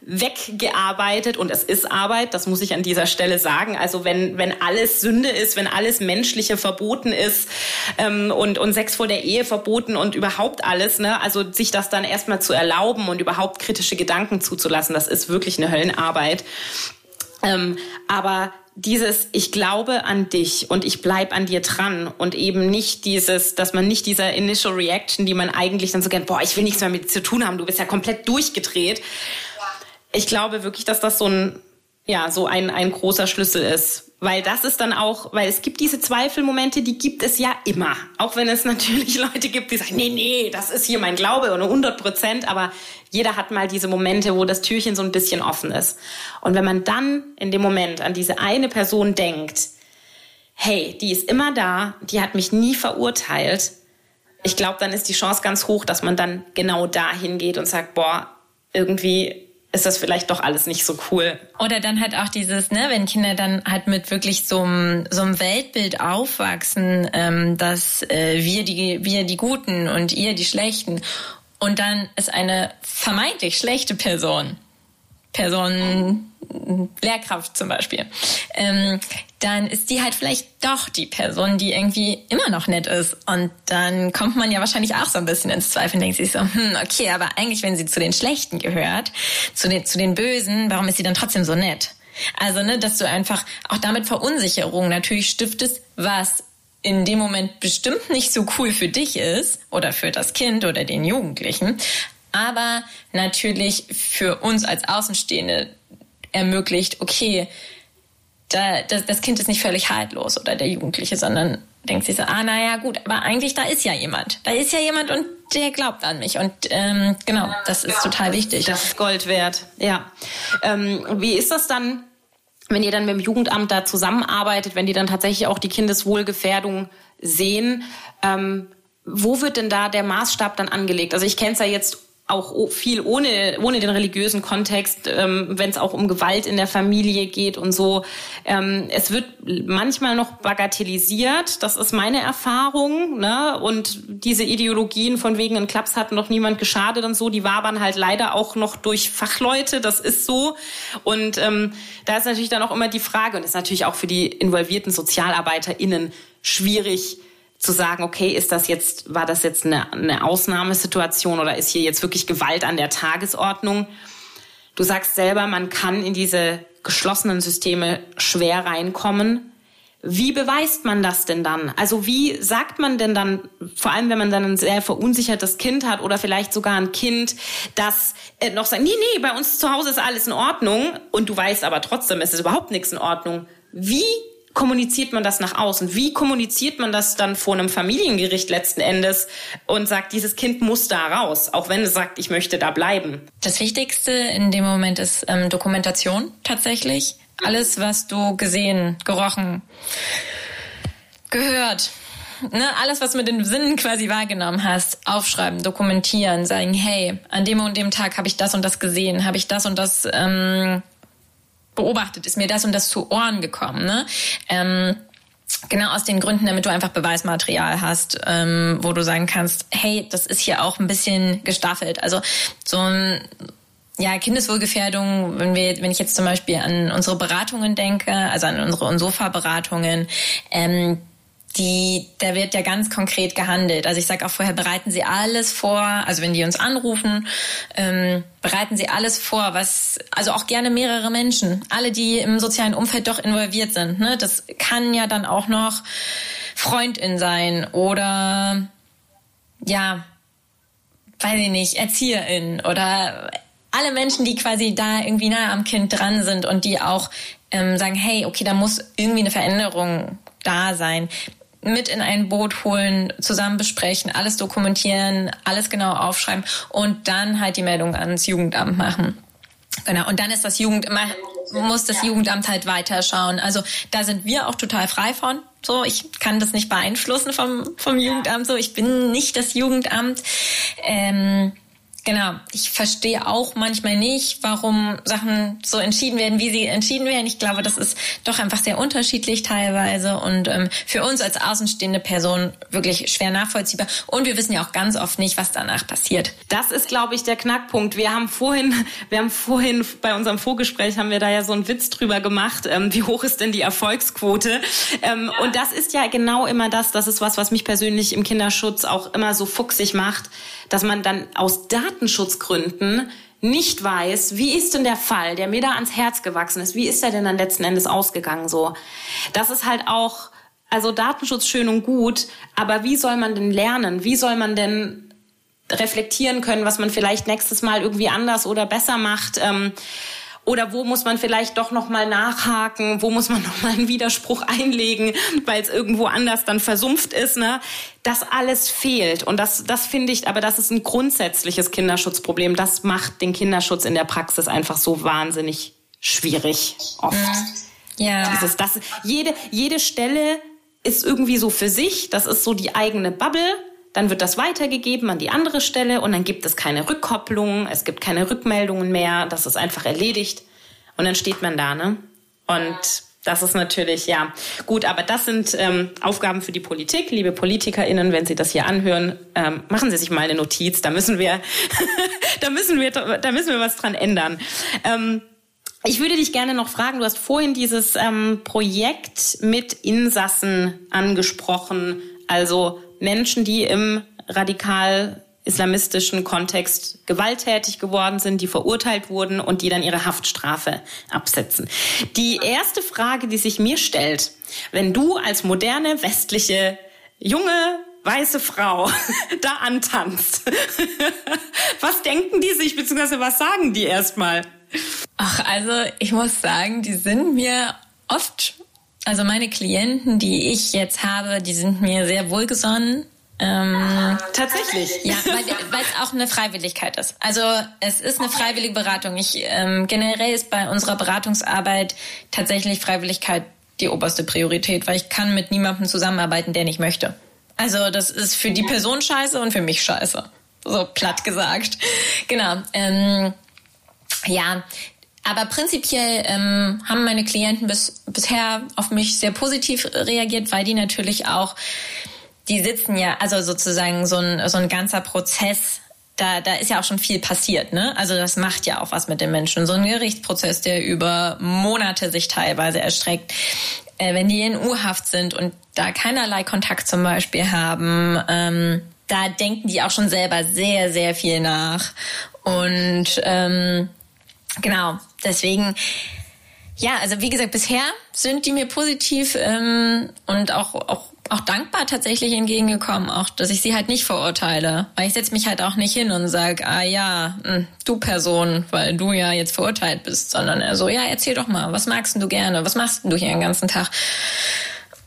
weggearbeitet und es ist Arbeit, das muss ich an dieser Stelle sagen. Also wenn wenn alles Sünde ist, wenn alles Menschliche verboten ist ähm, und und Sex vor der Ehe verboten und überhaupt alles, ne, also sich das dann erstmal zu erlauben und überhaupt kritische Gedanken zuzulassen, das ist wirklich eine Höllenarbeit. Ähm, aber dieses ich glaube an dich und ich bleib an dir dran und eben nicht dieses, dass man nicht dieser initial reaction, die man eigentlich dann so kennt, boah, ich will nichts mehr mit dir zu tun haben, du bist ja komplett durchgedreht. Ich glaube wirklich, dass das so ein ja, so ein ein großer Schlüssel ist, weil das ist dann auch, weil es gibt diese Zweifelmomente, die gibt es ja immer. Auch wenn es natürlich Leute gibt, die sagen, nee, nee, das ist hier mein Glaube und 100 Prozent, aber jeder hat mal diese Momente, wo das Türchen so ein bisschen offen ist. Und wenn man dann in dem Moment an diese eine Person denkt, hey, die ist immer da, die hat mich nie verurteilt, ich glaube, dann ist die Chance ganz hoch, dass man dann genau dahin geht und sagt, boah, irgendwie ist das vielleicht doch alles nicht so cool. Oder dann halt auch dieses, ne, wenn Kinder dann halt mit wirklich so einem, so einem Weltbild aufwachsen, ähm, dass äh, wir die wir die Guten und ihr die Schlechten und dann ist eine vermeintlich schlechte Person Person, Lehrkraft zum Beispiel, ähm, dann ist die halt vielleicht doch die Person, die irgendwie immer noch nett ist. Und dann kommt man ja wahrscheinlich auch so ein bisschen ins Zweifel und denkt sich so, hm, okay, aber eigentlich, wenn sie zu den Schlechten gehört, zu den, zu den Bösen, warum ist sie dann trotzdem so nett? Also, ne, dass du einfach auch damit Verunsicherung natürlich stiftest, was in dem Moment bestimmt nicht so cool für dich ist oder für das Kind oder den Jugendlichen, aber natürlich für uns als Außenstehende ermöglicht, okay, da, das, das Kind ist nicht völlig haltlos oder der Jugendliche, sondern denkt sich so, ah, naja, gut, aber eigentlich da ist ja jemand. Da ist ja jemand und der glaubt an mich. Und ähm, genau, das ist total wichtig. Das ist Gold wert, ja. Ähm, wie ist das dann, wenn ihr dann mit dem Jugendamt da zusammenarbeitet, wenn die dann tatsächlich auch die Kindeswohlgefährdung sehen? Ähm, wo wird denn da der Maßstab dann angelegt? Also ich kenne es ja jetzt auch viel ohne, ohne den religiösen Kontext, ähm, wenn es auch um Gewalt in der Familie geht und so. Ähm, es wird manchmal noch bagatellisiert, das ist meine Erfahrung. Ne? Und diese Ideologien von wegen ein Klaps hat noch niemand geschadet und so, die wabern halt leider auch noch durch Fachleute, das ist so. Und ähm, da ist natürlich dann auch immer die Frage, und ist natürlich auch für die involvierten SozialarbeiterInnen schwierig, zu sagen, okay, ist das jetzt, war das jetzt eine, eine Ausnahmesituation oder ist hier jetzt wirklich Gewalt an der Tagesordnung? Du sagst selber, man kann in diese geschlossenen Systeme schwer reinkommen. Wie beweist man das denn dann? Also wie sagt man denn dann, vor allem wenn man dann ein sehr verunsichertes Kind hat oder vielleicht sogar ein Kind, das äh, noch sagt, nee, nee, bei uns zu Hause ist alles in Ordnung und du weißt aber trotzdem, es ist überhaupt nichts in Ordnung. Wie kommuniziert man das nach außen? Wie kommuniziert man das dann vor einem Familiengericht letzten Endes und sagt, dieses Kind muss da raus, auch wenn es sagt, ich möchte da bleiben? Das Wichtigste in dem Moment ist ähm, Dokumentation tatsächlich. Alles, was du gesehen, gerochen, gehört, ne, alles, was du mit den Sinnen quasi wahrgenommen hast, aufschreiben, dokumentieren, sagen, hey, an dem und dem Tag habe ich das und das gesehen, habe ich das und das ähm, beobachtet, ist mir das und das zu Ohren gekommen. Ne? Ähm, Genau aus den Gründen, damit du einfach Beweismaterial hast, ähm, wo du sagen kannst, hey, das ist hier auch ein bisschen gestaffelt. Also so ein ja, Kindeswohlgefährdung, wenn wir, wenn ich jetzt zum Beispiel an unsere Beratungen denke, also an unsere Unsofa-Beratungen, ähm, die, da wird ja ganz konkret gehandelt. Also ich sage auch vorher, bereiten Sie alles vor, also wenn die uns anrufen, ähm, bereiten Sie alles vor, was, also auch gerne mehrere Menschen, alle, die im sozialen Umfeld doch involviert sind. Ne? Das kann ja dann auch noch Freundin sein oder ja, weiß ich nicht, Erzieherin oder alle Menschen, die quasi da irgendwie nah am Kind dran sind und die auch ähm, sagen, hey, okay, da muss irgendwie eine Veränderung da sein mit in ein Boot holen, zusammen besprechen, alles dokumentieren, alles genau aufschreiben und dann halt die Meldung ans Jugendamt machen. Genau. Und dann ist das Jugendamt, muss das Jugendamt halt weiterschauen. Also da sind wir auch total frei von. So, ich kann das nicht beeinflussen vom, vom Jugendamt. So, ich bin nicht das Jugendamt. Ähm, Genau. Ich verstehe auch manchmal nicht, warum Sachen so entschieden werden, wie sie entschieden werden. Ich glaube, das ist doch einfach sehr unterschiedlich teilweise und ähm, für uns als außenstehende Person wirklich schwer nachvollziehbar. Und wir wissen ja auch ganz oft nicht, was danach passiert. Das ist, glaube ich, der Knackpunkt. Wir haben vorhin, wir haben vorhin bei unserem Vorgespräch haben wir da ja so einen Witz drüber gemacht. Ähm, wie hoch ist denn die Erfolgsquote? Ähm, ja. Und das ist ja genau immer das. Das ist was, was mich persönlich im Kinderschutz auch immer so fuchsig macht dass man dann aus Datenschutzgründen nicht weiß, wie ist denn der Fall, der mir da ans Herz gewachsen ist, wie ist der denn dann letzten Endes ausgegangen so. Das ist halt auch, also Datenschutz schön und gut, aber wie soll man denn lernen? Wie soll man denn reflektieren können, was man vielleicht nächstes Mal irgendwie anders oder besser macht? Ähm, oder wo muss man vielleicht doch noch mal nachhaken? Wo muss man noch mal einen Widerspruch einlegen, weil es irgendwo anders dann versumpft ist? Ne? Das alles fehlt und das, das finde ich. Aber das ist ein grundsätzliches Kinderschutzproblem. Das macht den Kinderschutz in der Praxis einfach so wahnsinnig schwierig oft. Ja. Dieses, das, jede, jede Stelle ist irgendwie so für sich. Das ist so die eigene Bubble dann wird das weitergegeben an die andere Stelle und dann gibt es keine Rückkopplung, es gibt keine Rückmeldungen mehr, das ist einfach erledigt und dann steht man da, ne? Und das ist natürlich, ja, gut, aber das sind ähm, Aufgaben für die Politik. Liebe PolitikerInnen, wenn Sie das hier anhören, ähm, machen Sie sich mal eine Notiz. Da müssen wir, da müssen wir, da müssen wir was dran ändern. Ähm, ich würde dich gerne noch fragen, du hast vorhin dieses ähm, Projekt mit Insassen angesprochen, also Menschen, die im radikal islamistischen Kontext gewalttätig geworden sind, die verurteilt wurden und die dann ihre Haftstrafe absetzen. Die erste Frage, die sich mir stellt, wenn du als moderne westliche junge weiße Frau da antanzt, was denken die sich, beziehungsweise was sagen die erstmal? Ach, also ich muss sagen, die sind mir oft, also meine Klienten, die ich jetzt habe, die sind mir sehr wohlgesonnen. Ähm, Tatsächlich. Ja, weil es auch eine Freiwilligkeit ist. Also es ist eine freiwillige Beratung. Ich, ähm, generell ist bei unserer Beratungsarbeit tatsächlich Freiwilligkeit die oberste Priorität, weil ich kann mit niemandem zusammenarbeiten, der nicht möchte. Also das ist für die Person scheiße und für mich scheiße. So platt gesagt. Genau. Ähm, ja, aber prinzipiell ähm, haben meine Klienten bis, bisher auf mich sehr positiv reagiert, weil die natürlich auch, die sitzen ja, also sozusagen so ein, so ein ganzer Prozess da, da ist ja auch schon viel passiert, ne? Also das macht ja auch was mit den Menschen. So ein Gerichtsprozess, der über Monate sich teilweise erstreckt, äh, wenn die in U-Haft sind und da keinerlei Kontakt zum Beispiel haben, ähm, da denken die auch schon selber sehr, sehr viel nach. Und ähm, genau, deswegen, ja, also wie gesagt, bisher sind die mir positiv ähm, und auch, auch auch dankbar tatsächlich entgegengekommen, auch dass ich sie halt nicht verurteile. Weil ich setze mich halt auch nicht hin und sage, ah ja, hm, du Person, weil du ja jetzt verurteilt bist, sondern er so, ja, erzähl doch mal, was magst du gerne? Was machst du hier den ganzen Tag?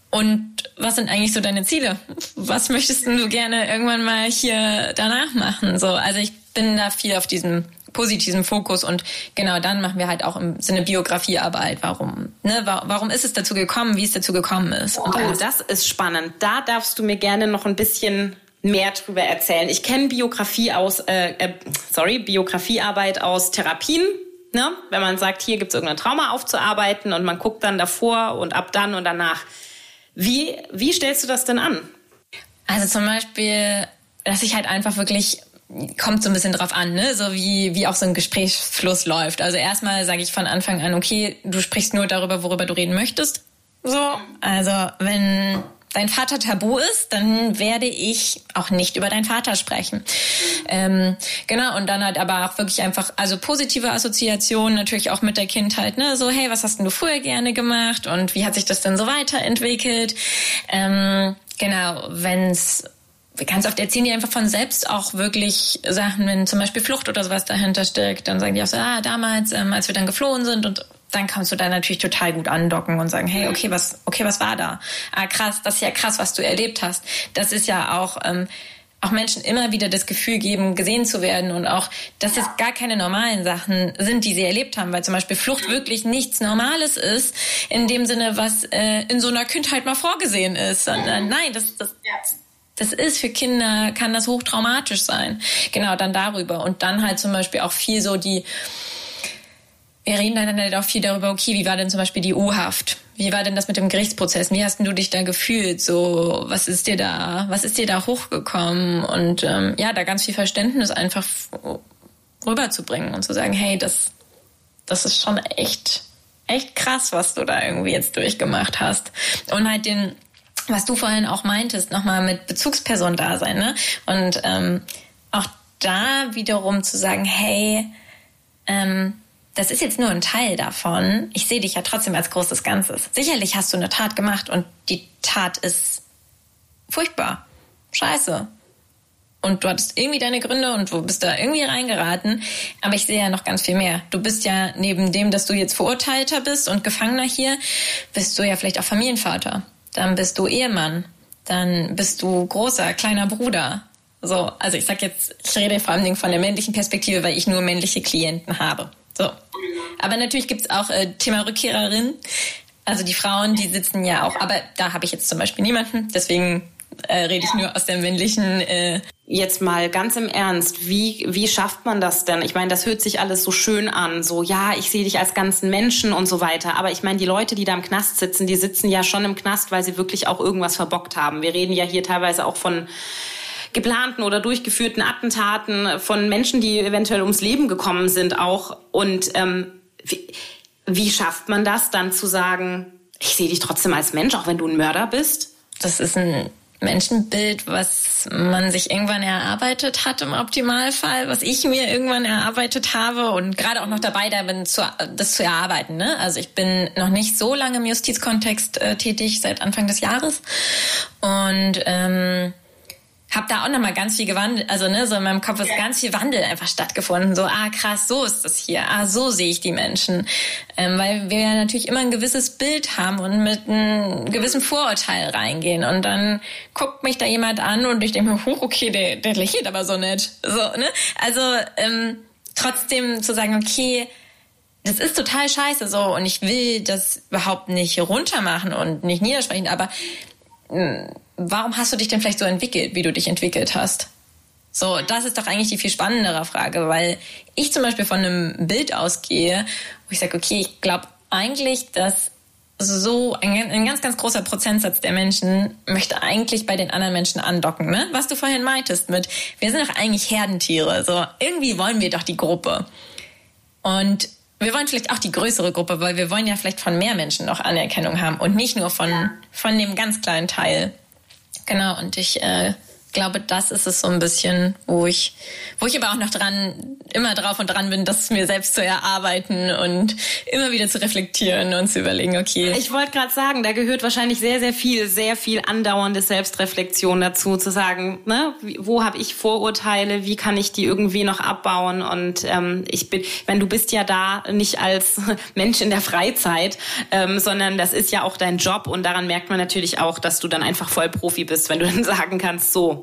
Und was sind eigentlich so deine Ziele? Was möchtest du gerne irgendwann mal hier danach machen? So, also ich bin da viel auf diesem positiven Fokus und genau dann machen wir halt auch im Sinne Biografiearbeit. Warum? Ne, warum ist es dazu gekommen? Wie es dazu gekommen ist? Und oh, das ist spannend. Da darfst du mir gerne noch ein bisschen mehr drüber erzählen. Ich kenne Biografie aus, äh, äh, sorry, Biografiearbeit aus Therapien. Ne? Wenn man sagt, hier gibt es irgendein Trauma aufzuarbeiten und man guckt dann davor und ab dann und danach. Wie, wie stellst du das denn an? Also zum Beispiel, dass ich halt einfach wirklich kommt so ein bisschen drauf an, ne? so wie, wie auch so ein Gesprächsfluss läuft. Also erstmal sage ich von Anfang an, okay, du sprichst nur darüber, worüber du reden möchtest. So, also wenn dein Vater tabu ist, dann werde ich auch nicht über deinen Vater sprechen. Ähm, genau, und dann halt aber auch wirklich einfach, also positive Assoziationen natürlich auch mit der Kindheit, ne? So, hey, was hast denn du früher gerne gemacht und wie hat sich das denn so weiterentwickelt? Ähm, genau, wenn's ganz oft erzählen die einfach von selbst auch wirklich Sachen, wenn zum Beispiel Flucht oder sowas dahinter steckt, dann sagen die auch so, ah, damals, ähm, als wir dann geflohen sind und dann kannst du da natürlich total gut andocken und sagen, hey, okay, was, okay, was war da? Ah, krass, das ist ja krass, was du erlebt hast. Das ist ja auch, ähm, auch Menschen immer wieder das Gefühl geben, gesehen zu werden und auch, dass es gar keine normalen Sachen sind, die sie erlebt haben, weil zum Beispiel Flucht wirklich nichts Normales ist, in dem Sinne, was äh, in so einer Kindheit mal vorgesehen ist, sondern nein, das, das, das ist für Kinder, kann das hochtraumatisch sein. Genau, dann darüber. Und dann halt zum Beispiel auch viel so die, wir reden dann halt auch viel darüber, okay, wie war denn zum Beispiel die U-Haft? Wie war denn das mit dem Gerichtsprozess? Wie hast du dich da gefühlt? So, was ist dir da, was ist dir da hochgekommen? Und ähm, ja, da ganz viel Verständnis einfach rüberzubringen und zu sagen, hey, das, das ist schon echt, echt krass, was du da irgendwie jetzt durchgemacht hast. Und halt den was du vorhin auch meintest, nochmal mit Bezugsperson da sein, ne? Und ähm, auch da wiederum zu sagen, hey, ähm, das ist jetzt nur ein Teil davon. Ich sehe dich ja trotzdem als großes Ganzes. Sicherlich hast du eine Tat gemacht und die Tat ist furchtbar. Scheiße. Und du hattest irgendwie deine Gründe und du bist da irgendwie reingeraten. Aber ich sehe ja noch ganz viel mehr. Du bist ja neben dem, dass du jetzt Verurteilter bist und Gefangener hier, bist du ja vielleicht auch Familienvater dann bist du Ehemann, dann bist du großer, kleiner Bruder. So, also ich sag jetzt, ich rede vor allem von der männlichen Perspektive, weil ich nur männliche Klienten habe. So. Aber natürlich gibt's auch äh, Thema Rückkehrerin. Also die Frauen, die sitzen ja auch, aber da habe ich jetzt zum Beispiel niemanden, deswegen äh, rede ich nur aus der männlichen. Äh Jetzt mal ganz im Ernst, wie, wie schafft man das denn? Ich meine, das hört sich alles so schön an, so ja, ich sehe dich als ganzen Menschen und so weiter. Aber ich meine, die Leute, die da im Knast sitzen, die sitzen ja schon im Knast, weil sie wirklich auch irgendwas verbockt haben. Wir reden ja hier teilweise auch von geplanten oder durchgeführten Attentaten, von Menschen, die eventuell ums Leben gekommen sind auch. Und ähm, wie, wie schafft man das dann zu sagen, ich sehe dich trotzdem als Mensch, auch wenn du ein Mörder bist? Das ist ein Menschenbild, was man sich irgendwann erarbeitet hat im Optimalfall, was ich mir irgendwann erarbeitet habe und gerade auch noch dabei da bin, zu, das zu erarbeiten. Ne? Also ich bin noch nicht so lange im Justizkontext äh, tätig, seit Anfang des Jahres. Und ähm, habe da auch noch mal ganz viel gewandelt, also ne, so in meinem Kopf ist ganz viel Wandel einfach stattgefunden. So, ah krass, so ist das hier, ah so sehe ich die Menschen, ähm, weil wir ja natürlich immer ein gewisses Bild haben und mit einem gewissen Vorurteil reingehen. Und dann guckt mich da jemand an und ich denke mir, huch, okay, der, der lächelt aber so nett, so ne, also ähm, trotzdem zu sagen, okay, das ist total scheiße so. Und ich will das überhaupt nicht runtermachen und nicht niedersprechen, aber mh, warum hast du dich denn vielleicht so entwickelt, wie du dich entwickelt hast? So, das ist doch eigentlich die viel spannendere Frage, weil ich zum Beispiel von einem Bild ausgehe, wo ich sage, okay, ich glaube eigentlich, dass so ein, ein, ganz, ganz großer Prozentsatz der Menschen möchte eigentlich bei den anderen Menschen andocken, ne? Was du vorhin meintest mit, wir sind doch eigentlich Herdentiere, so irgendwie wollen wir doch die Gruppe. Und wir wollen vielleicht auch die größere Gruppe, weil wir wollen ja vielleicht von mehr Menschen noch Anerkennung haben und nicht nur von, von dem ganz kleinen Teil. Genau, und ich äh, glaube, das ist es so ein bisschen, wo ich, wo ich aber auch noch dran, immer drauf und dran bin, das mir selbst zu erarbeiten und immer wieder zu reflektieren und zu überlegen, okay. Ich wollte gerade sagen, da gehört wahrscheinlich sehr, sehr viel, sehr viel andauernde Selbstreflexion dazu, zu sagen, ne, wo habe ich Vorurteile, wie kann ich die irgendwie noch abbauen und ähm, ich bin, wenn du bist ja da nicht als Mensch in der Freizeit, ähm, sondern das ist ja auch dein Job und daran merkt man natürlich auch, dass du dann einfach voll Profi bist, wenn du dann sagen kannst, so,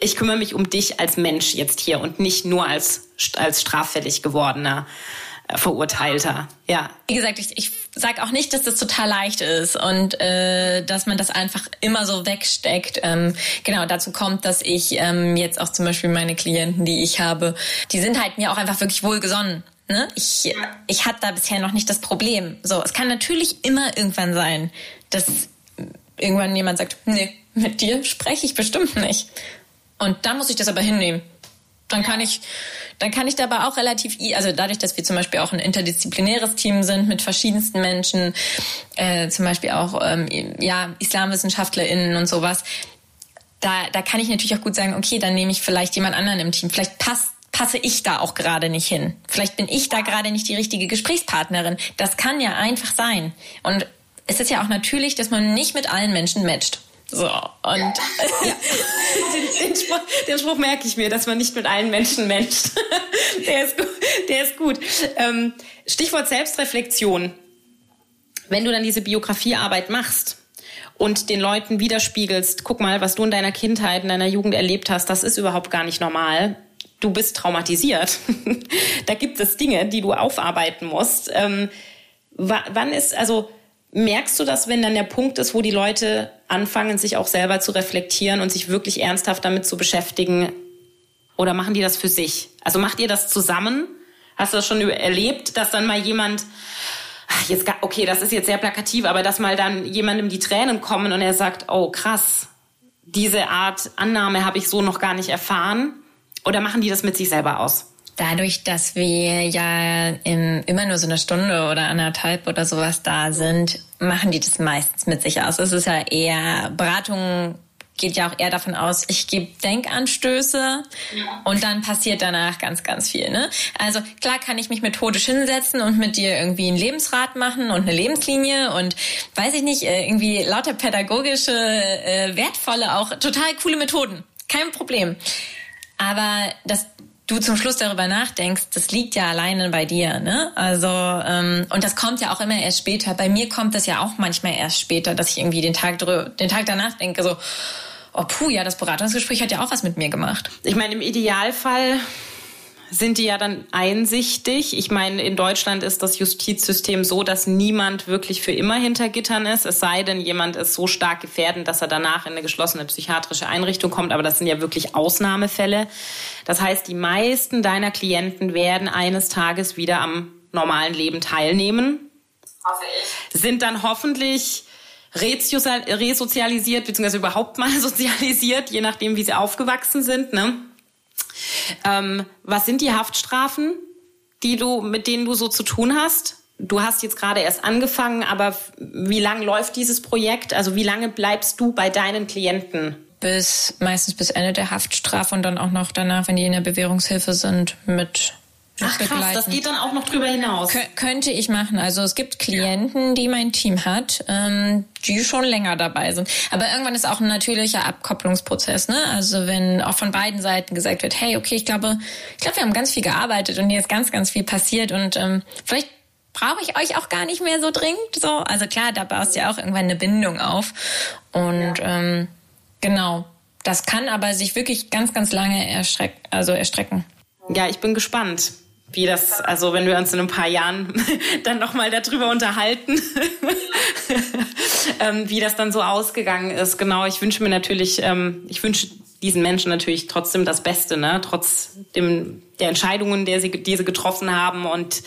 ich kümmere mich um dich als Mensch jetzt hier und nicht nur als, als straffällig gewordener äh, Verurteilter. Ja. Wie gesagt, ich, ich sage auch nicht, dass das total leicht ist und äh, dass man das einfach immer so wegsteckt. Ähm, genau, dazu kommt, dass ich ähm, jetzt auch zum Beispiel meine Klienten, die ich habe, die sind halt mir auch einfach wirklich wohlgesonnen. Ne? Ich, ich hatte da bisher noch nicht das Problem. So, es kann natürlich immer irgendwann sein, dass irgendwann jemand sagt, nee, mit dir spreche ich bestimmt nicht. Und dann muss ich das aber hinnehmen. Dann kann ich, dann kann ich dabei auch relativ, also dadurch, dass wir zum Beispiel auch ein interdisziplinäres Team sind mit verschiedensten Menschen, äh, zum Beispiel auch ähm, ja IslamwissenschaftlerInnen und sowas, da, da kann ich natürlich auch gut sagen, okay, dann nehme ich vielleicht jemand anderen im Team. Vielleicht passt passe ich da auch gerade nicht hin. Vielleicht bin ich da gerade nicht die richtige Gesprächspartnerin. Das kann ja einfach sein. Und es ist ja auch natürlich, dass man nicht mit allen Menschen matcht. So, und ja. den, den, Spruch, den, Spruch, merke ich mir, dass man nicht mit allen Menschen menscht. der ist gut. Der ist gut. Ähm, Stichwort Selbstreflexion. Wenn du dann diese Biografiearbeit machst und den Leuten widerspiegelst, guck mal, was du in deiner Kindheit, in deiner Jugend erlebt hast, das ist überhaupt gar nicht normal. Du bist traumatisiert. da gibt es Dinge, die du aufarbeiten musst. Ähm, wann ist, also, Merkst du das, wenn dann der Punkt ist, wo die Leute anfangen, sich auch selber zu reflektieren und sich wirklich ernsthaft damit zu beschäftigen? Oder machen die das für sich? Also macht ihr das zusammen? Hast du das schon erlebt, dass dann mal jemand, jetzt, okay, das ist jetzt sehr plakativ, aber dass mal dann jemandem die Tränen kommen und er sagt, oh krass, diese Art Annahme habe ich so noch gar nicht erfahren? Oder machen die das mit sich selber aus? Dadurch, dass wir ja in, immer nur so eine Stunde oder anderthalb oder sowas da sind, machen die das meistens mit sich aus. Es ist ja eher Beratung geht ja auch eher davon aus, ich gebe Denkanstöße ja. und dann passiert danach ganz, ganz viel. Ne? Also klar kann ich mich methodisch hinsetzen und mit dir irgendwie ein Lebensrat machen und eine Lebenslinie und weiß ich nicht, äh, irgendwie lauter pädagogische, äh, wertvolle, auch total coole Methoden. Kein Problem. Aber das du zum Schluss darüber nachdenkst, das liegt ja alleine bei dir, ne? Also ähm, und das kommt ja auch immer erst später. Bei mir kommt das ja auch manchmal erst später, dass ich irgendwie den Tag den Tag danach denke so, oh puh, ja, das Beratungsgespräch hat ja auch was mit mir gemacht. Ich meine, im Idealfall sind die ja dann einsichtig. Ich meine, in Deutschland ist das Justizsystem so, dass niemand wirklich für immer hinter Gittern ist, es sei denn, jemand ist so stark gefährdend, dass er danach in eine geschlossene psychiatrische Einrichtung kommt. Aber das sind ja wirklich Ausnahmefälle. Das heißt, die meisten deiner Klienten werden eines Tages wieder am normalen Leben teilnehmen. Hoffe ich. Sind dann hoffentlich resozialisiert, beziehungsweise überhaupt mal sozialisiert, je nachdem, wie sie aufgewachsen sind. Ne? Ähm, was sind die Haftstrafen, die du, mit denen du so zu tun hast? du hast jetzt gerade erst angefangen, aber wie lange läuft dieses Projekt? Also wie lange bleibst du bei deinen Klienten? Bis meistens bis Ende der Haftstrafe und dann auch noch danach, wenn die in der Bewährungshilfe sind, mit Ach krass, das geht dann auch noch drüber hinaus. Kön könnte ich machen. Also es gibt Klienten, die mein Team hat, ähm, die schon länger dabei sind. Aber irgendwann ist auch ein natürlicher Abkopplungsprozess. Ne? Also wenn auch von beiden Seiten gesagt wird, hey, okay, ich glaube, ich glaube, wir haben ganz viel gearbeitet und hier ist ganz, ganz viel passiert und ähm, vielleicht brauche ich euch auch gar nicht mehr so dringend. So, also klar, da baust du ja auch irgendwann eine Bindung auf und ja. ähm, genau. Das kann aber sich wirklich ganz, ganz lange erstreck also erstrecken. Ja, ich bin gespannt wie das, also wenn wir uns in ein paar Jahren dann nochmal darüber unterhalten, ähm, wie das dann so ausgegangen ist. Genau, ich wünsche mir natürlich, ähm, ich wünsche diesen Menschen natürlich trotzdem das Beste, ne? trotz dem, der Entscheidungen, der sie, die sie getroffen haben und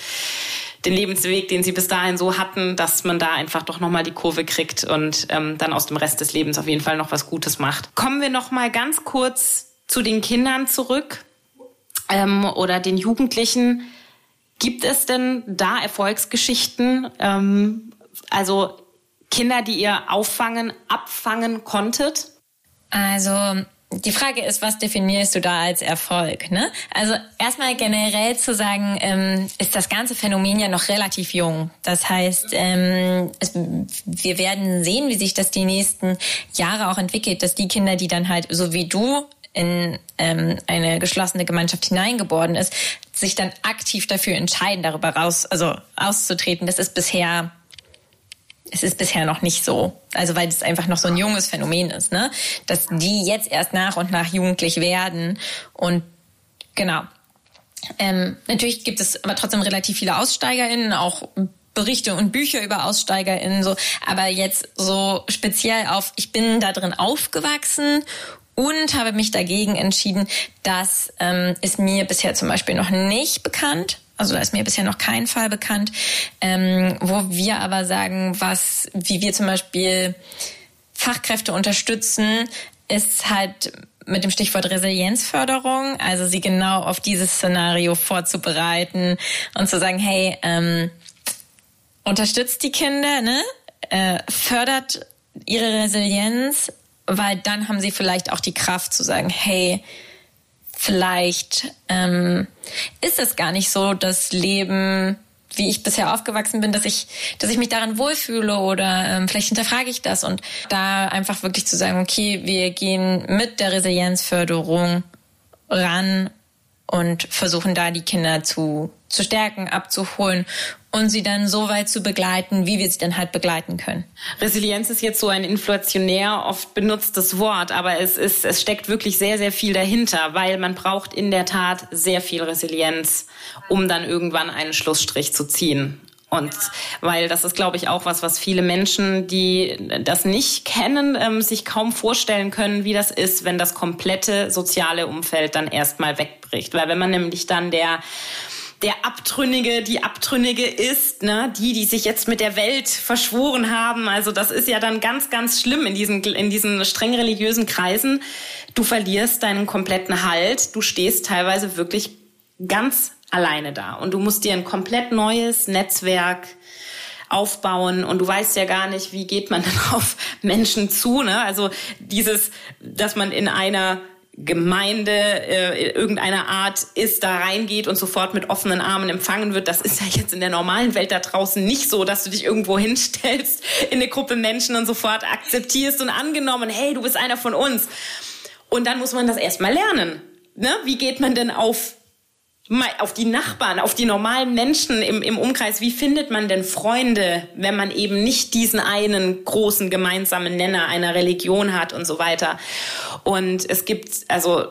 den Lebensweg, den sie bis dahin so hatten, dass man da einfach doch nochmal die Kurve kriegt und ähm, dann aus dem Rest des Lebens auf jeden Fall noch was Gutes macht. Kommen wir nochmal ganz kurz zu den Kindern zurück ähm, oder den Jugendlichen. Gibt es denn da Erfolgsgeschichten? Ähm, also Kinder, die ihr auffangen, abfangen konntet? Also die Frage ist, was definierst du da als Erfolg? Ne? Also erstmal generell zu sagen, ähm, ist das ganze Phänomen ja noch relativ jung. Das heißt, ähm, es, wir werden sehen, wie sich das die nächsten Jahre auch entwickelt, dass die Kinder, die dann halt so wie du in ähm, eine geschlossene Gemeinschaft hineingeboren ist, sich dann aktiv dafür entscheiden, darüber raus, also auszutreten. Das ist bisher es ist bisher noch nicht so. Also weil es einfach noch so ein junges Phänomen ist, ne? Dass die jetzt erst nach und nach jugendlich werden. Und genau. Ähm, natürlich gibt es aber trotzdem relativ viele AussteigerInnen, auch Berichte und Bücher über AussteigerInnen, so. Aber jetzt so speziell auf, ich bin da drin aufgewachsen und habe mich dagegen entschieden, das ähm, ist mir bisher zum Beispiel noch nicht bekannt. Also da ist mir bisher noch kein Fall bekannt, ähm, wo wir aber sagen, was, wie wir zum Beispiel Fachkräfte unterstützen, ist halt mit dem Stichwort Resilienzförderung, also sie genau auf dieses Szenario vorzubereiten und zu sagen, hey, ähm, unterstützt die Kinder, ne? Äh, fördert ihre Resilienz, weil dann haben sie vielleicht auch die Kraft zu sagen, hey, vielleicht ähm, ist es gar nicht so das Leben, wie ich bisher aufgewachsen bin, dass ich, dass ich mich daran wohlfühle oder ähm, vielleicht hinterfrage ich das. Und da einfach wirklich zu sagen, okay, wir gehen mit der Resilienzförderung ran und versuchen da die Kinder zu, zu stärken, abzuholen und sie dann so weit zu begleiten, wie wir sie dann halt begleiten können. Resilienz ist jetzt so ein inflationär oft benutztes Wort, aber es ist, es steckt wirklich sehr, sehr viel dahinter, weil man braucht in der Tat sehr viel Resilienz, um dann irgendwann einen Schlussstrich zu ziehen. Und weil das ist, glaube ich, auch was, was viele Menschen, die das nicht kennen, ähm, sich kaum vorstellen können, wie das ist, wenn das komplette soziale Umfeld dann erstmal wegbricht. Weil wenn man nämlich dann der der Abtrünnige, die Abtrünnige ist, ne, die, die sich jetzt mit der Welt verschworen haben. Also das ist ja dann ganz, ganz schlimm in diesen, in diesen streng religiösen Kreisen. Du verlierst deinen kompletten Halt. Du stehst teilweise wirklich ganz alleine da und du musst dir ein komplett neues Netzwerk aufbauen und du weißt ja gar nicht, wie geht man dann auf Menschen zu, ne? Also dieses, dass man in einer Gemeinde äh, irgendeiner Art ist, da reingeht und sofort mit offenen Armen empfangen wird. Das ist ja jetzt in der normalen Welt da draußen nicht so, dass du dich irgendwo hinstellst in eine Gruppe Menschen und sofort akzeptierst und angenommen, hey, du bist einer von uns. Und dann muss man das erstmal lernen. Ne? Wie geht man denn auf auf die Nachbarn, auf die normalen Menschen im, im Umkreis. Wie findet man denn Freunde, wenn man eben nicht diesen einen großen gemeinsamen Nenner einer Religion hat und so weiter? Und es gibt, also,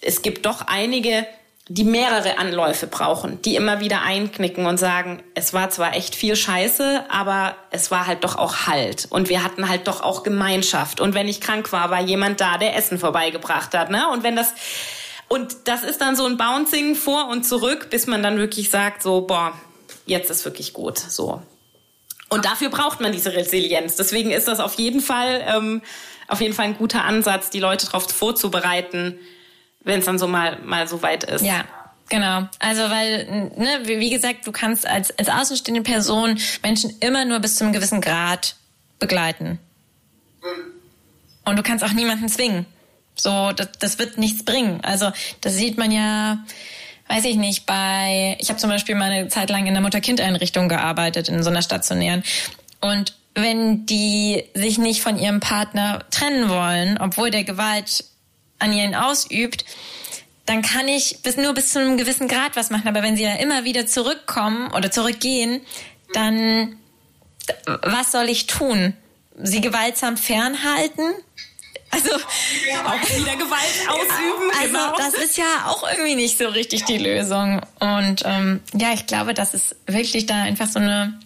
es gibt doch einige, die mehrere Anläufe brauchen, die immer wieder einknicken und sagen, es war zwar echt viel Scheiße, aber es war halt doch auch Halt. Und wir hatten halt doch auch Gemeinschaft. Und wenn ich krank war, war jemand da, der Essen vorbeigebracht hat. Ne? Und wenn das und das ist dann so ein Bouncing vor und zurück, bis man dann wirklich sagt, so, boah, jetzt ist wirklich gut. So. Und dafür braucht man diese Resilienz. Deswegen ist das auf jeden Fall, ähm, auf jeden Fall ein guter Ansatz, die Leute darauf vorzubereiten, wenn es dann so mal, mal so weit ist. Ja, Genau, also weil, ne, wie gesagt, du kannst als, als außenstehende Person Menschen immer nur bis zu einem gewissen Grad begleiten. Und du kannst auch niemanden zwingen. So, das, das wird nichts bringen. Also das sieht man ja, weiß ich nicht, bei, ich habe zum Beispiel mal eine Zeit lang in der Mutter-Kind-Einrichtung gearbeitet, in so einer stationären. Und wenn die sich nicht von ihrem Partner trennen wollen, obwohl der Gewalt an ihnen ausübt, dann kann ich bis nur bis zu einem gewissen Grad was machen. Aber wenn sie ja immer wieder zurückkommen oder zurückgehen, dann was soll ich tun? Sie gewaltsam fernhalten? Also auch wieder Gewalt ausüben. Also genau. das ist ja auch irgendwie nicht so richtig die Lösung. Und ähm, ja, ich glaube, das ist wirklich da einfach so eine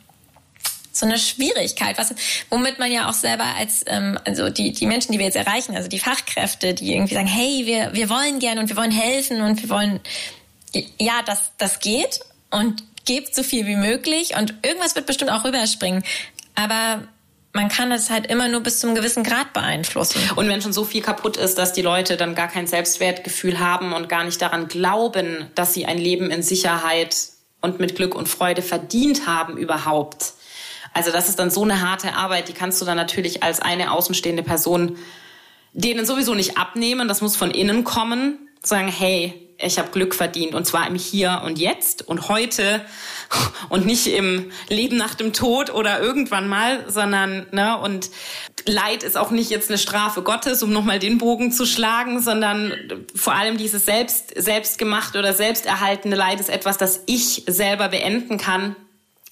so eine Schwierigkeit, was, womit man ja auch selber als, ähm, also die, die Menschen, die wir jetzt erreichen, also die Fachkräfte, die irgendwie sagen, hey, wir, wir wollen gerne und wir wollen helfen und wir wollen, ja, das, das geht und gebt so viel wie möglich und irgendwas wird bestimmt auch rüberspringen. Aber man kann das halt immer nur bis zum gewissen Grad beeinflussen. Und wenn schon so viel kaputt ist, dass die Leute dann gar kein Selbstwertgefühl haben und gar nicht daran glauben, dass sie ein Leben in Sicherheit und mit Glück und Freude verdient haben überhaupt, also das ist dann so eine harte Arbeit, die kannst du dann natürlich als eine außenstehende Person denen sowieso nicht abnehmen. Das muss von innen kommen. Sagen, hey, ich habe Glück verdient und zwar im Hier und Jetzt und heute und nicht im Leben nach dem Tod oder irgendwann mal, sondern ne und Leid ist auch nicht jetzt eine Strafe Gottes, um nochmal den Bogen zu schlagen, sondern vor allem dieses selbst selbstgemachte oder selbsterhaltene Leid ist etwas, das ich selber beenden kann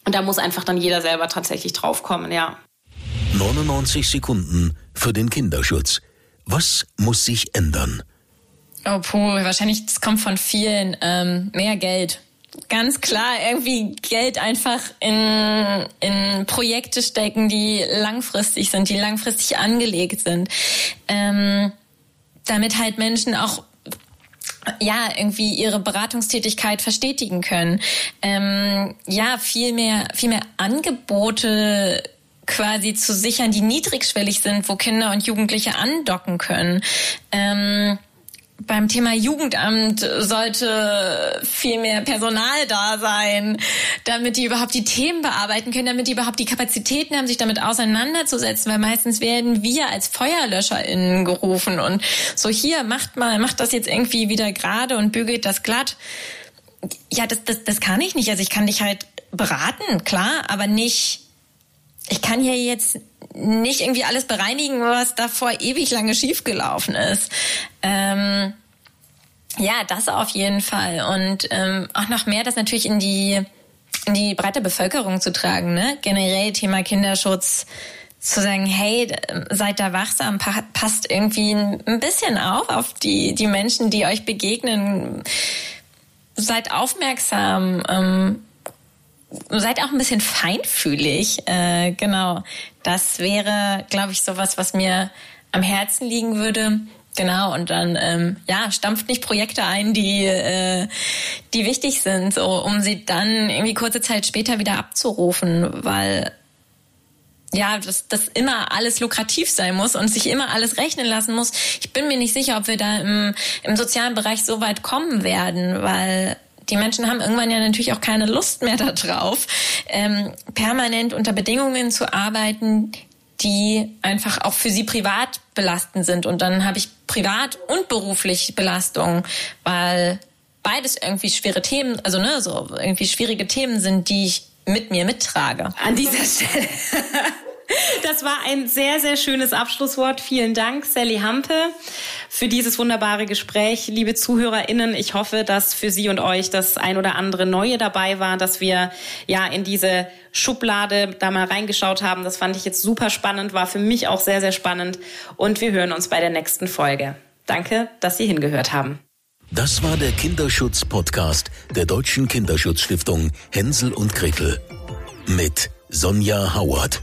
und da muss einfach dann jeder selber tatsächlich draufkommen, ja. 99 Sekunden für den Kinderschutz. Was muss sich ändern? Oh, puh, wahrscheinlich, das kommt von vielen. Ähm, mehr Geld. Ganz klar, irgendwie Geld einfach in, in Projekte stecken, die langfristig sind, die langfristig angelegt sind. Ähm, damit halt Menschen auch ja, irgendwie ihre Beratungstätigkeit verstetigen können. Ähm, ja, viel mehr, viel mehr Angebote quasi zu sichern, die niedrigschwellig sind, wo Kinder und Jugendliche andocken können. Ähm, beim Thema Jugendamt sollte viel mehr Personal da sein, damit die überhaupt die Themen bearbeiten können, damit die überhaupt die Kapazitäten haben, sich damit auseinanderzusetzen, weil meistens werden wir als FeuerlöscherInnen gerufen und so hier, macht mal, macht das jetzt irgendwie wieder gerade und bügelt das glatt. Ja, das, das, das kann ich nicht. Also ich kann dich halt beraten, klar, aber nicht, ich kann hier jetzt nicht irgendwie alles bereinigen, was davor ewig lange schiefgelaufen ist. Ähm, ja, das auf jeden Fall. Und ähm, auch noch mehr das natürlich in die, in die breite Bevölkerung zu tragen. Ne? Generell Thema Kinderschutz zu sagen, hey, seid da wachsam, passt irgendwie ein bisschen auf auf die, die Menschen, die euch begegnen. Seid aufmerksam, ähm, seid auch ein bisschen feinfühlig. Äh, genau, das wäre, glaube ich, sowas, was mir am Herzen liegen würde. Genau, und dann ähm, ja, stampft nicht Projekte ein, die, äh, die wichtig sind, so, um sie dann irgendwie kurze Zeit später wieder abzurufen, weil ja, dass das immer alles lukrativ sein muss und sich immer alles rechnen lassen muss. Ich bin mir nicht sicher, ob wir da im, im sozialen Bereich so weit kommen werden, weil die Menschen haben irgendwann ja natürlich auch keine Lust mehr darauf, ähm, permanent unter Bedingungen zu arbeiten, die einfach auch für sie privat belastend sind. Und dann habe ich privat und beruflich Belastung, weil beides irgendwie schwere Themen, also ne, so irgendwie schwierige Themen sind, die ich mit mir mittrage. An dieser Stelle. Das war ein sehr, sehr schönes Abschlusswort. Vielen Dank, Sally Hampe, für dieses wunderbare Gespräch. Liebe ZuhörerInnen, ich hoffe, dass für Sie und euch das ein oder andere Neue dabei war, dass wir ja in diese Schublade da mal reingeschaut haben. Das fand ich jetzt super spannend, war für mich auch sehr, sehr spannend. Und wir hören uns bei der nächsten Folge. Danke, dass Sie hingehört haben. Das war der Kinderschutz-Podcast der Deutschen Kinderschutzstiftung Hänsel und Gretel mit Sonja Howard